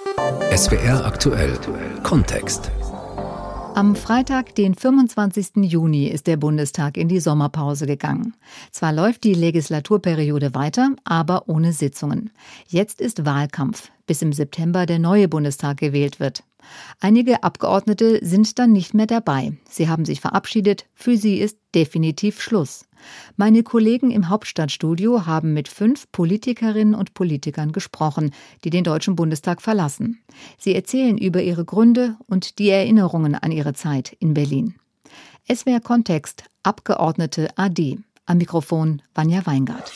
SWR aktuell Kontext. Am Freitag, den 25. Juni, ist der Bundestag in die Sommerpause gegangen. Zwar läuft die Legislaturperiode weiter, aber ohne Sitzungen. Jetzt ist Wahlkampf, bis im September der neue Bundestag gewählt wird. Einige Abgeordnete sind dann nicht mehr dabei. Sie haben sich verabschiedet. Für sie ist definitiv Schluss. Meine Kollegen im Hauptstadtstudio haben mit fünf Politikerinnen und Politikern gesprochen, die den Deutschen Bundestag verlassen. Sie erzählen über ihre Gründe und die Erinnerungen an ihre Zeit in Berlin. Es wäre Kontext Abgeordnete AD. Am Mikrofon Vanja Weingart.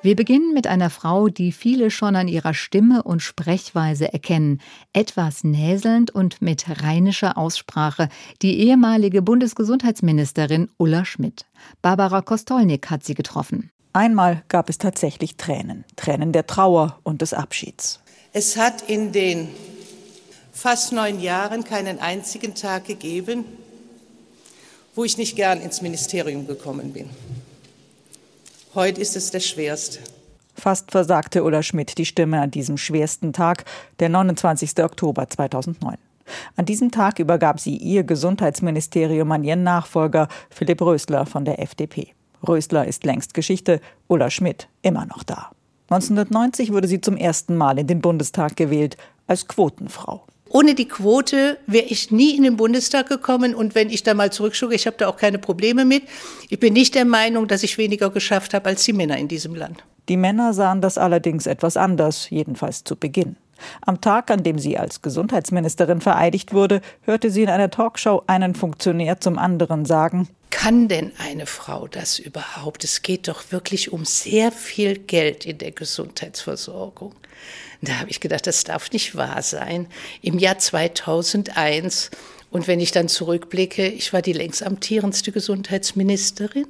Wir beginnen mit einer Frau, die viele schon an ihrer Stimme und Sprechweise erkennen. Etwas näselnd und mit rheinischer Aussprache. Die ehemalige Bundesgesundheitsministerin Ulla Schmidt. Barbara Kostolnik hat sie getroffen. Einmal gab es tatsächlich Tränen. Tränen der Trauer und des Abschieds. Es hat in den fast neun Jahren keinen einzigen Tag gegeben, wo ich nicht gern ins Ministerium gekommen bin. Heute ist es der schwerste. Fast versagte Ulla Schmidt die Stimme an diesem schwersten Tag, der 29. Oktober 2009. An diesem Tag übergab sie ihr Gesundheitsministerium an ihren Nachfolger Philipp Rösler von der FDP. Rösler ist längst Geschichte, Ulla Schmidt immer noch da. 1990 wurde sie zum ersten Mal in den Bundestag gewählt als Quotenfrau. Ohne die Quote wäre ich nie in den Bundestag gekommen. Und wenn ich da mal zurückschaue, ich habe da auch keine Probleme mit. Ich bin nicht der Meinung, dass ich weniger geschafft habe als die Männer in diesem Land. Die Männer sahen das allerdings etwas anders, jedenfalls zu Beginn. Am Tag, an dem sie als Gesundheitsministerin vereidigt wurde, hörte sie in einer Talkshow einen Funktionär zum anderen sagen, kann denn eine Frau das überhaupt? Es geht doch wirklich um sehr viel Geld in der Gesundheitsversorgung. Da habe ich gedacht, das darf nicht wahr sein. Im Jahr 2001 und wenn ich dann zurückblicke, ich war die längst amtierendste Gesundheitsministerin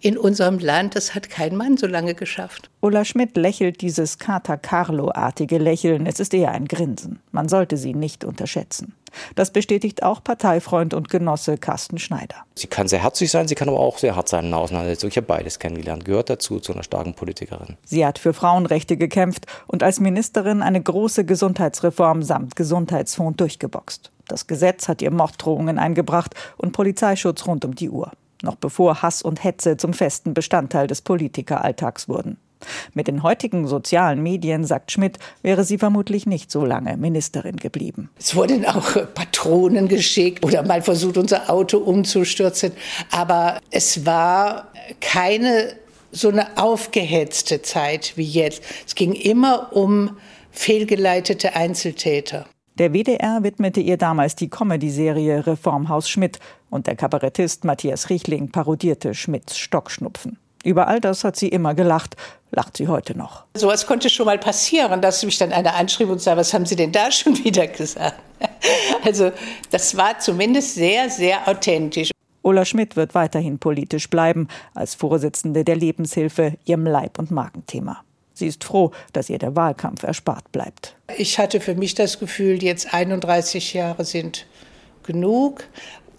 in unserem Land. Das hat kein Mann so lange geschafft. Ulla Schmidt lächelt dieses Kater Carlo-artige Lächeln. Es ist eher ein Grinsen. Man sollte sie nicht unterschätzen. Das bestätigt auch Parteifreund und Genosse Carsten Schneider. Sie kann sehr herzlich sein, sie kann aber auch sehr hart sein in der Auseinandersetzung. Ich habe beides kennengelernt, gehört dazu zu einer starken Politikerin. Sie hat für Frauenrechte gekämpft und als Ministerin eine große Gesundheitsreform samt Gesundheitsfonds durchgeboxt. Das Gesetz hat ihr Morddrohungen eingebracht und Polizeischutz rund um die Uhr noch bevor Hass und Hetze zum festen Bestandteil des Politikeralltags wurden. Mit den heutigen sozialen Medien, sagt Schmidt, wäre sie vermutlich nicht so lange Ministerin geblieben. Es wurden auch Patronen geschickt oder mal versucht, unser Auto umzustürzen. Aber es war keine so eine aufgehetzte Zeit wie jetzt. Es ging immer um fehlgeleitete Einzeltäter. Der WDR widmete ihr damals die Comedy-Serie Reformhaus Schmidt und der Kabarettist Matthias Riechling parodierte Schmidts Stockschnupfen. Über all das hat sie immer gelacht, lacht sie heute noch. So etwas konnte schon mal passieren, dass mich dann einer anschrieb und sagte, was haben Sie denn da schon wieder gesagt? Also das war zumindest sehr, sehr authentisch. Ulla Schmidt wird weiterhin politisch bleiben, als Vorsitzende der Lebenshilfe ihrem Leib- und Magenthema. Sie ist froh, dass ihr der Wahlkampf erspart bleibt. Ich hatte für mich das Gefühl, jetzt 31 Jahre sind genug.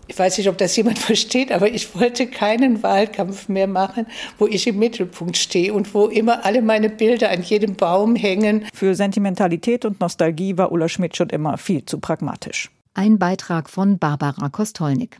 Ich weiß nicht, ob das jemand versteht, aber ich wollte keinen Wahlkampf mehr machen, wo ich im Mittelpunkt stehe und wo immer alle meine Bilder an jedem Baum hängen. Für Sentimentalität und Nostalgie war Ulla Schmidt schon immer viel zu pragmatisch. Ein Beitrag von Barbara Kostolnik.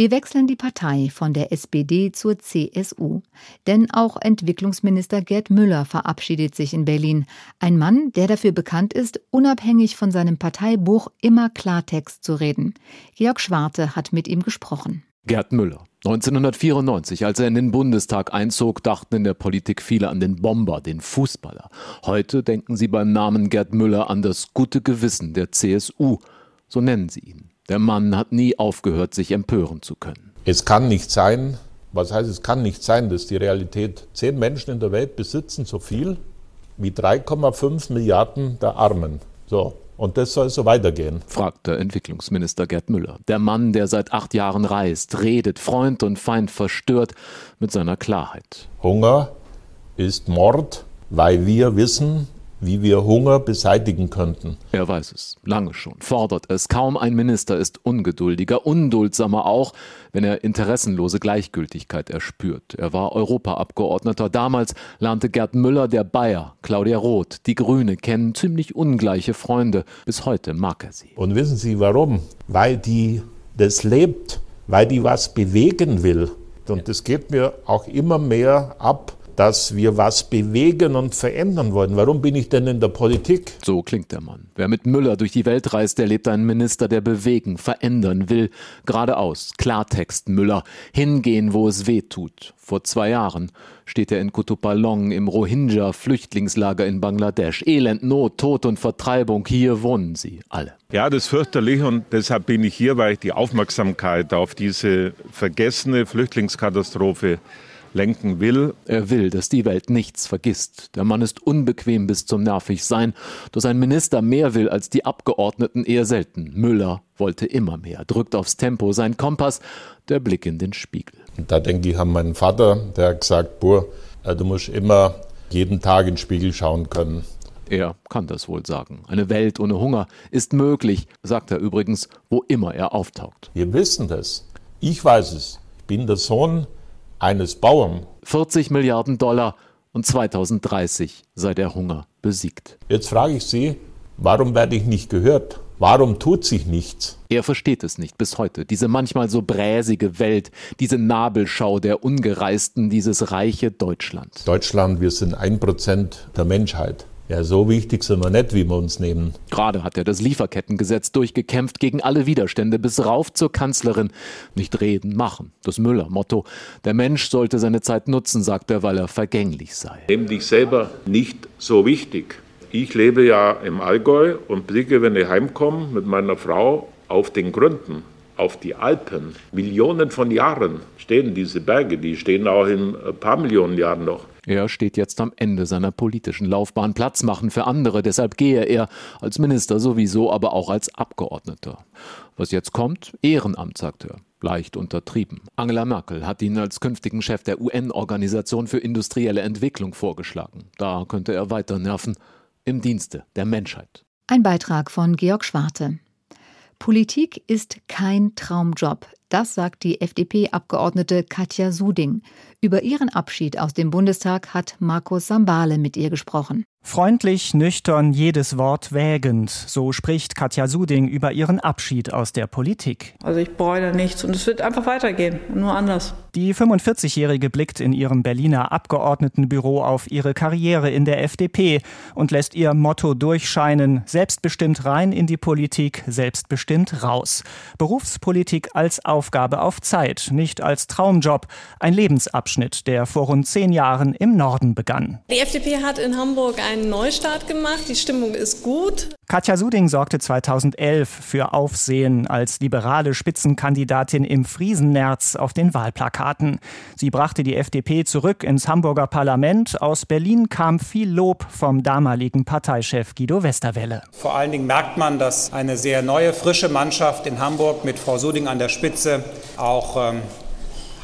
Wir wechseln die Partei von der SPD zur CSU. Denn auch Entwicklungsminister Gerd Müller verabschiedet sich in Berlin. Ein Mann, der dafür bekannt ist, unabhängig von seinem Parteibuch immer Klartext zu reden. Georg Schwarte hat mit ihm gesprochen. Gerd Müller. 1994, als er in den Bundestag einzog, dachten in der Politik viele an den Bomber, den Fußballer. Heute denken sie beim Namen Gerd Müller an das gute Gewissen der CSU. So nennen sie ihn. Der Mann hat nie aufgehört, sich empören zu können. Es kann nicht sein, was heißt es kann nicht sein, dass die Realität, zehn Menschen in der Welt besitzen so viel wie 3,5 Milliarden der Armen. So, und das soll so weitergehen? fragte Entwicklungsminister Gerd Müller. Der Mann, der seit acht Jahren reist, redet, Freund und Feind verstört mit seiner Klarheit. Hunger ist Mord, weil wir wissen, wie wir Hunger beseitigen könnten. Er weiß es, lange schon, fordert es. Kaum ein Minister ist ungeduldiger, unduldsamer auch, wenn er interessenlose Gleichgültigkeit erspürt. Er war Europaabgeordneter. Damals lernte Gerd Müller, der Bayer, Claudia Roth, die Grüne kennen, ziemlich ungleiche Freunde. Bis heute mag er sie. Und wissen Sie warum? Weil die das lebt, weil die was bewegen will. Und es geht mir auch immer mehr ab, dass wir was bewegen und verändern wollen. Warum bin ich denn in der Politik? So klingt der Mann. Wer mit Müller durch die Welt reist, erlebt einen Minister, der bewegen, verändern will. Geradeaus, Klartext Müller, hingehen, wo es weh tut. Vor zwei Jahren steht er in Kutupalong im Rohingya-Flüchtlingslager in Bangladesch. Elend, Not, Tod und Vertreibung, hier wohnen sie alle. Ja, das ist fürchterlich und deshalb bin ich hier, weil ich die Aufmerksamkeit auf diese vergessene Flüchtlingskatastrophe lenken will. Er will, dass die Welt nichts vergisst. Der Mann ist unbequem bis zum Nervigsein. Dass ein Minister mehr will als die Abgeordneten eher selten. Müller wollte immer mehr, drückt aufs Tempo, sein Kompass, der Blick in den Spiegel. Und da denke ich an meinen Vater, der hat gesagt, Bur, äh, du musst immer jeden Tag in den Spiegel schauen können. Er kann das wohl sagen. Eine Welt ohne Hunger ist möglich, sagt er übrigens, wo immer er auftaucht. Wir wissen das. Ich weiß es. Ich bin der Sohn eines Bauern. 40 Milliarden Dollar und 2030 sei der Hunger besiegt. Jetzt frage ich Sie, warum werde ich nicht gehört? Warum tut sich nichts? Er versteht es nicht bis heute. Diese manchmal so bräsige Welt, diese Nabelschau der Ungereisten, dieses reiche Deutschland. Deutschland, wir sind ein Prozent der Menschheit. Ja, so wichtig sind wir nicht, wie wir uns nehmen. Gerade hat er das Lieferkettengesetz durchgekämpft gegen alle Widerstände, bis rauf zur Kanzlerin. Nicht reden, machen. Das Müller-Motto. Der Mensch sollte seine Zeit nutzen, sagt er, weil er vergänglich sei. Nimm dich selber nicht so wichtig. Ich lebe ja im Allgäu und blicke, wenn ich heimkomme, mit meiner Frau auf den Gründen, auf die Alpen. Millionen von Jahren stehen diese Berge, die stehen auch in ein paar Millionen Jahren noch. Er steht jetzt am Ende seiner politischen Laufbahn. Platz machen für andere. Deshalb gehe er als Minister sowieso, aber auch als Abgeordneter. Was jetzt kommt? Ehrenamt, sagt er. Leicht untertrieben. Angela Merkel hat ihn als künftigen Chef der UN-Organisation für industrielle Entwicklung vorgeschlagen. Da könnte er weiter nerven. Im Dienste der Menschheit. Ein Beitrag von Georg Schwarte. Politik ist kein Traumjob. Das sagt die FDP-Abgeordnete Katja Suding. Über ihren Abschied aus dem Bundestag hat Markus Sambale mit ihr gesprochen. Freundlich, nüchtern, jedes Wort wägend. So spricht Katja Suding über ihren Abschied aus der Politik. Also ich bereue nichts und es wird einfach weitergehen, nur anders. Die 45-Jährige blickt in ihrem Berliner Abgeordnetenbüro auf ihre Karriere in der FDP und lässt ihr Motto durchscheinen, selbstbestimmt rein in die Politik, selbstbestimmt raus. Berufspolitik als Aufgabe auf Zeit, nicht als Traumjob, ein Lebensabschnitt, der vor rund zehn Jahren im Norden begann. Die FDP hat in Hamburg einen Neustart gemacht. Die Stimmung ist gut. Katja Suding sorgte 2011 für Aufsehen als liberale Spitzenkandidatin im Friesennerz auf den Wahlplakaten. Sie brachte die FDP zurück ins Hamburger Parlament. Aus Berlin kam viel Lob vom damaligen Parteichef Guido Westerwelle. Vor allen Dingen merkt man, dass eine sehr neue, frische Mannschaft in Hamburg mit Frau Suding an der Spitze auch ähm,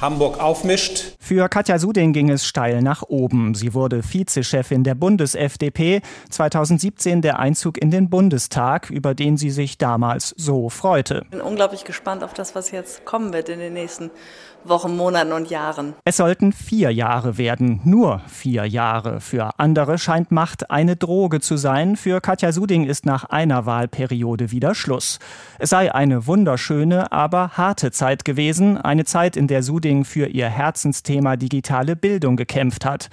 Hamburg aufmischt. Für Katja Suding ging es steil nach oben. Sie wurde Vizechefin der Bundes-FDP. 2017 der Einzug in den Bundestag, über den sie sich damals so freute. Ich bin unglaublich gespannt auf das, was jetzt kommen wird in den nächsten Wochen, Monaten und Jahren. Es sollten vier Jahre werden, nur vier Jahre. Für andere scheint Macht eine Droge zu sein. Für Katja Suding ist nach einer Wahlperiode wieder Schluss. Es sei eine wunderschöne, aber harte Zeit gewesen. Eine Zeit, in der Suding für ihr Herzensthema digitale Bildung gekämpft hat.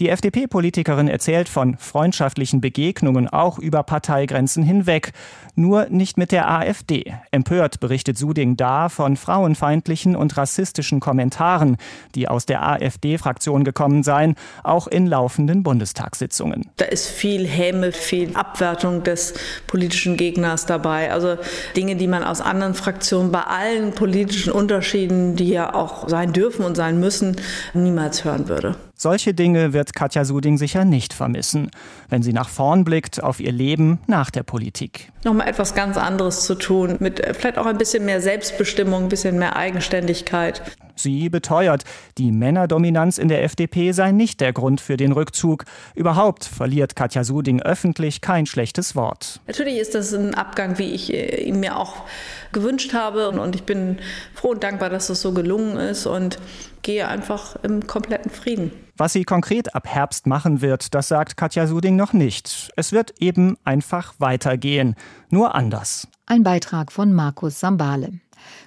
Die FDP-Politikerin erzählt von freundschaftlichen Begegnungen auch über Parteigrenzen hinweg, nur nicht mit der AfD. Empört berichtet Suding da von frauenfeindlichen und rassistischen Kommentaren, die aus der AfD-Fraktion gekommen seien, auch in laufenden Bundestagssitzungen. Da ist viel Häme, viel Abwertung des politischen Gegners dabei. Also Dinge, die man aus anderen Fraktionen bei allen politischen Unterschieden, die ja auch sein dürfen und sein müssen, niemals hören würde. Solche Dinge wird Katja Suding sicher nicht vermissen, wenn sie nach vorn blickt auf ihr Leben nach der Politik. Nochmal etwas ganz anderes zu tun, mit vielleicht auch ein bisschen mehr Selbstbestimmung, ein bisschen mehr Eigenständigkeit. Sie beteuert, die Männerdominanz in der FDP sei nicht der Grund für den Rückzug. Überhaupt verliert Katja Suding öffentlich kein schlechtes Wort. Natürlich ist das ein Abgang, wie ich äh, ihn mir auch gewünscht habe. Und ich bin froh und dankbar, dass das so gelungen ist und gehe einfach im kompletten Frieden. Was sie konkret ab Herbst machen wird, das sagt Katja Suding noch nicht. Es wird eben einfach weitergehen, nur anders. Ein Beitrag von Markus Sambale.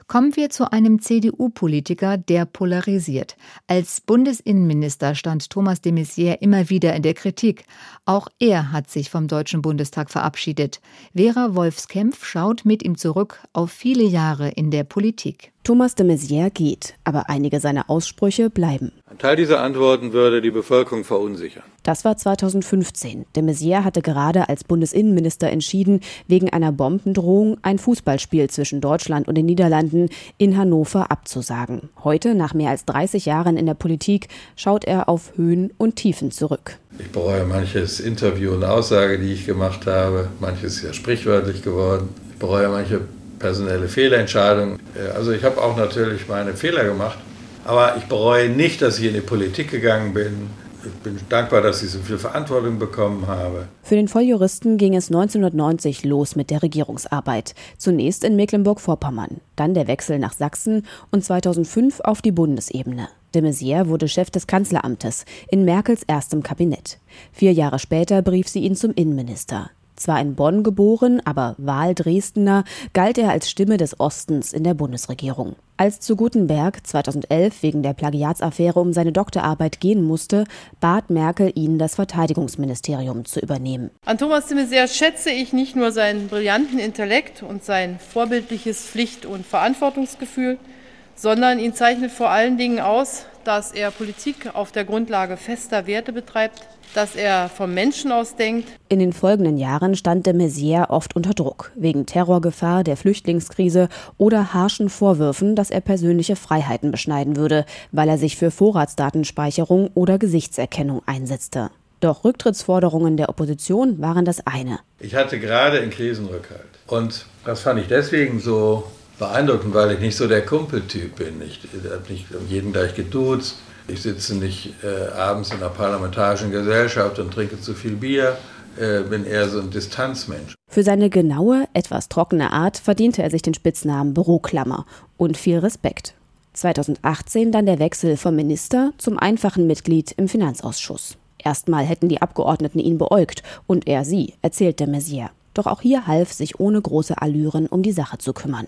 Kommen wir zu einem CDU-Politiker, der polarisiert. Als Bundesinnenminister stand Thomas de Maizière immer wieder in der Kritik. Auch er hat sich vom Deutschen Bundestag verabschiedet. Vera Wolfskämpf schaut mit ihm zurück auf viele Jahre in der Politik. Thomas de Maizière geht, aber einige seiner Aussprüche bleiben. Ein Teil dieser Antworten würde die Bevölkerung verunsichern. Das war 2015. De Maizière hatte gerade als Bundesinnenminister entschieden, wegen einer Bombendrohung ein Fußballspiel zwischen Deutschland und den Niederlanden in Hannover abzusagen. Heute, nach mehr als 30 Jahren in der Politik, schaut er auf Höhen und Tiefen zurück. Ich bereue manches Interview und Aussage, die ich gemacht habe. Manches ist ja sprichwörtlich geworden. Ich bereue manche personelle Fehlentscheidung. Äh, also ich habe auch natürlich meine Fehler gemacht, aber ich bereue nicht, dass ich in die Politik gegangen bin. Ich bin dankbar, dass ich so viel Verantwortung bekommen habe. Für den Volljuristen ging es 1990 los mit der Regierungsarbeit. Zunächst in Mecklenburg-Vorpommern, dann der Wechsel nach Sachsen und 2005 auf die Bundesebene. De Maizière wurde Chef des Kanzleramtes in Merkels erstem Kabinett. Vier Jahre später berief sie ihn zum Innenminister. Zwar in Bonn geboren, aber Wahl-Dresdner, galt er als Stimme des Ostens in der Bundesregierung. Als zu Gutenberg 2011 wegen der Plagiatsaffäre um seine Doktorarbeit gehen musste, bat Merkel ihn, das Verteidigungsministerium zu übernehmen. An Thomas de Maizière schätze ich nicht nur seinen brillanten Intellekt und sein vorbildliches Pflicht- und Verantwortungsgefühl, sondern ihn zeichnet vor allen Dingen aus, dass er Politik auf der Grundlage fester Werte betreibt, dass er vom Menschen aus denkt. In den folgenden Jahren stand de Maizière oft unter Druck, wegen Terrorgefahr, der Flüchtlingskrise oder harschen Vorwürfen, dass er persönliche Freiheiten beschneiden würde, weil er sich für Vorratsdatenspeicherung oder Gesichtserkennung einsetzte. Doch Rücktrittsforderungen der Opposition waren das eine. Ich hatte gerade in Krisenrückhalt. Und das fand ich deswegen so beeindruckend, weil ich nicht so der Kumpeltyp bin. Ich habe nicht jeden gleich geduzt. Ich sitze nicht äh, abends in einer parlamentarischen Gesellschaft und trinke zu viel Bier. Äh, bin eher so ein Distanzmensch. Für seine genaue, etwas trockene Art verdiente er sich den Spitznamen Büroklammer und viel Respekt. 2018 dann der Wechsel vom Minister zum einfachen Mitglied im Finanzausschuss. Erstmal hätten die Abgeordneten ihn beäugt und er sie, erzählt der Maizière. Doch auch hier half sich ohne große Allüren um die Sache zu kümmern.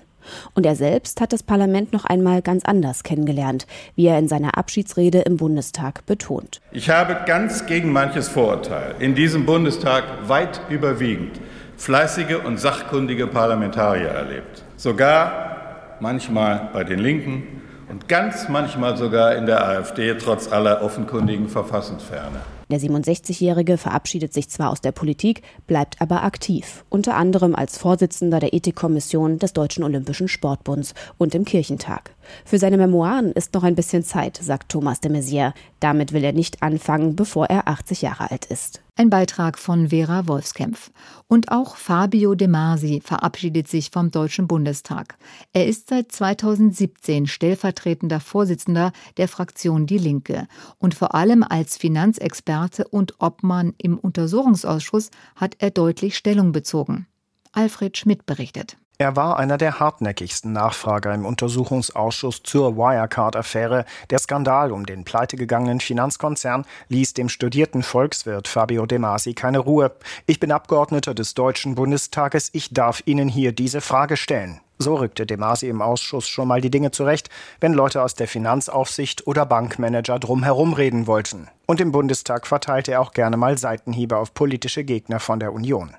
Und er selbst hat das Parlament noch einmal ganz anders kennengelernt, wie er in seiner Abschiedsrede im Bundestag betont. Ich habe ganz gegen manches Vorurteil in diesem Bundestag weit überwiegend fleißige und sachkundige Parlamentarier erlebt. Sogar manchmal bei den Linken und ganz manchmal sogar in der AfD, trotz aller offenkundigen Verfassungsferne. Der 67-Jährige verabschiedet sich zwar aus der Politik, bleibt aber aktiv, unter anderem als Vorsitzender der Ethikkommission des Deutschen Olympischen Sportbunds und im Kirchentag. Für seine Memoiren ist noch ein bisschen Zeit, sagt Thomas de Maizière. Damit will er nicht anfangen, bevor er 80 Jahre alt ist. Ein Beitrag von Vera Wolfskämpf. Und auch Fabio De Masi verabschiedet sich vom Deutschen Bundestag. Er ist seit 2017 stellvertretender Vorsitzender der Fraktion Die Linke. Und vor allem als Finanzexperte und Obmann im Untersuchungsausschuss hat er deutlich Stellung bezogen. Alfred Schmidt berichtet. Er war einer der hartnäckigsten Nachfrager im Untersuchungsausschuss zur Wirecard-Affäre. Der Skandal um den pleitegegangenen Finanzkonzern ließ dem studierten Volkswirt Fabio De Masi keine Ruhe. Ich bin Abgeordneter des Deutschen Bundestages. Ich darf Ihnen hier diese Frage stellen. So rückte De Masi im Ausschuss schon mal die Dinge zurecht, wenn Leute aus der Finanzaufsicht oder Bankmanager drumherum reden wollten. Und im Bundestag verteilte er auch gerne mal Seitenhiebe auf politische Gegner von der Union.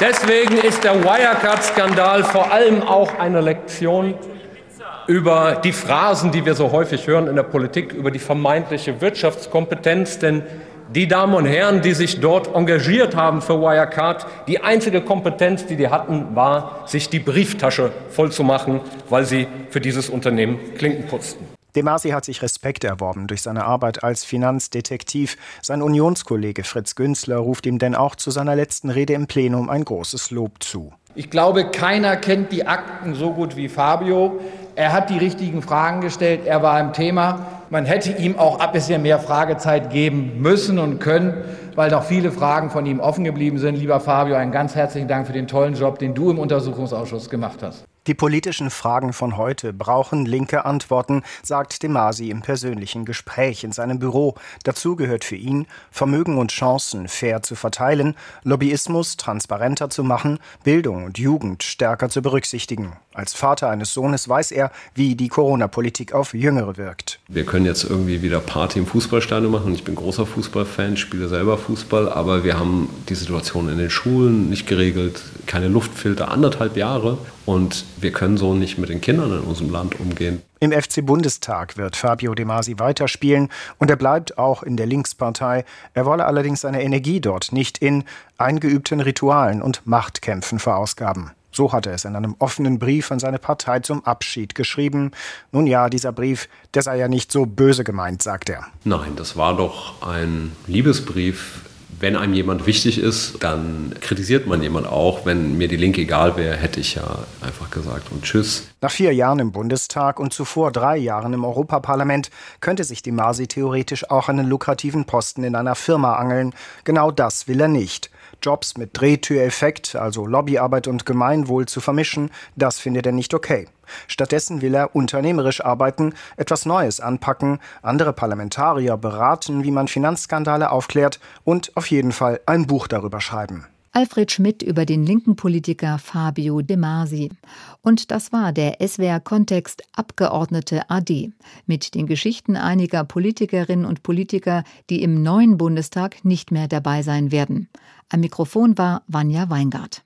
Deswegen ist der Wirecard-Skandal vor allem auch eine Lektion über die Phrasen, die wir so häufig hören in der Politik, über die vermeintliche Wirtschaftskompetenz. Denn die Damen und Herren, die sich dort engagiert haben für Wirecard, die einzige Kompetenz, die die hatten, war, sich die Brieftasche vollzumachen, weil sie für dieses Unternehmen Klinken putzten. De Masi hat sich Respekt erworben durch seine Arbeit als Finanzdetektiv. Sein Unionskollege Fritz Günzler ruft ihm denn auch zu seiner letzten Rede im Plenum ein großes Lob zu. Ich glaube, keiner kennt die Akten so gut wie Fabio. Er hat die richtigen Fragen gestellt. Er war im Thema. Man hätte ihm auch ein bisschen mehr Fragezeit geben müssen und können, weil noch viele Fragen von ihm offen geblieben sind. Lieber Fabio, einen ganz herzlichen Dank für den tollen Job, den du im Untersuchungsausschuss gemacht hast. Die politischen Fragen von heute brauchen linke Antworten, sagt De Masi im persönlichen Gespräch in seinem Büro. Dazu gehört für ihn, Vermögen und Chancen fair zu verteilen, Lobbyismus transparenter zu machen, Bildung und Jugend stärker zu berücksichtigen. Als Vater eines Sohnes weiß er, wie die Corona-Politik auf Jüngere wirkt. Wir können jetzt irgendwie wieder Party im Fußballstadion machen. Ich bin großer Fußballfan, spiele selber Fußball, aber wir haben die Situation in den Schulen nicht geregelt, keine Luftfilter, anderthalb Jahre. Und wir können so nicht mit den Kindern in unserem Land umgehen. Im FC Bundestag wird Fabio De Masi weiterspielen und er bleibt auch in der Linkspartei. Er wolle allerdings seine Energie dort nicht in eingeübten Ritualen und Machtkämpfen verausgaben. So hat er es in einem offenen Brief an seine Partei zum Abschied geschrieben. Nun ja, dieser Brief, der sei ja nicht so böse gemeint, sagt er. Nein, das war doch ein Liebesbrief. Wenn einem jemand wichtig ist, dann kritisiert man jemand auch. Wenn mir die Linke egal wäre, hätte ich ja einfach gesagt und tschüss. Nach vier Jahren im Bundestag und zuvor drei Jahren im Europaparlament könnte sich die Masi theoretisch auch einen lukrativen Posten in einer Firma angeln. Genau das will er nicht. Jobs mit Drehtüreffekt, also Lobbyarbeit und Gemeinwohl zu vermischen, das findet er nicht okay. Stattdessen will er unternehmerisch arbeiten, etwas Neues anpacken, andere Parlamentarier beraten, wie man Finanzskandale aufklärt und auf jeden Fall ein Buch darüber schreiben. Alfred Schmidt über den linken Politiker Fabio De Masi. Und das war der SWR Kontext Abgeordnete AD mit den Geschichten einiger Politikerinnen und Politiker, die im neuen Bundestag nicht mehr dabei sein werden. Am Mikrofon war Vanja Weingart.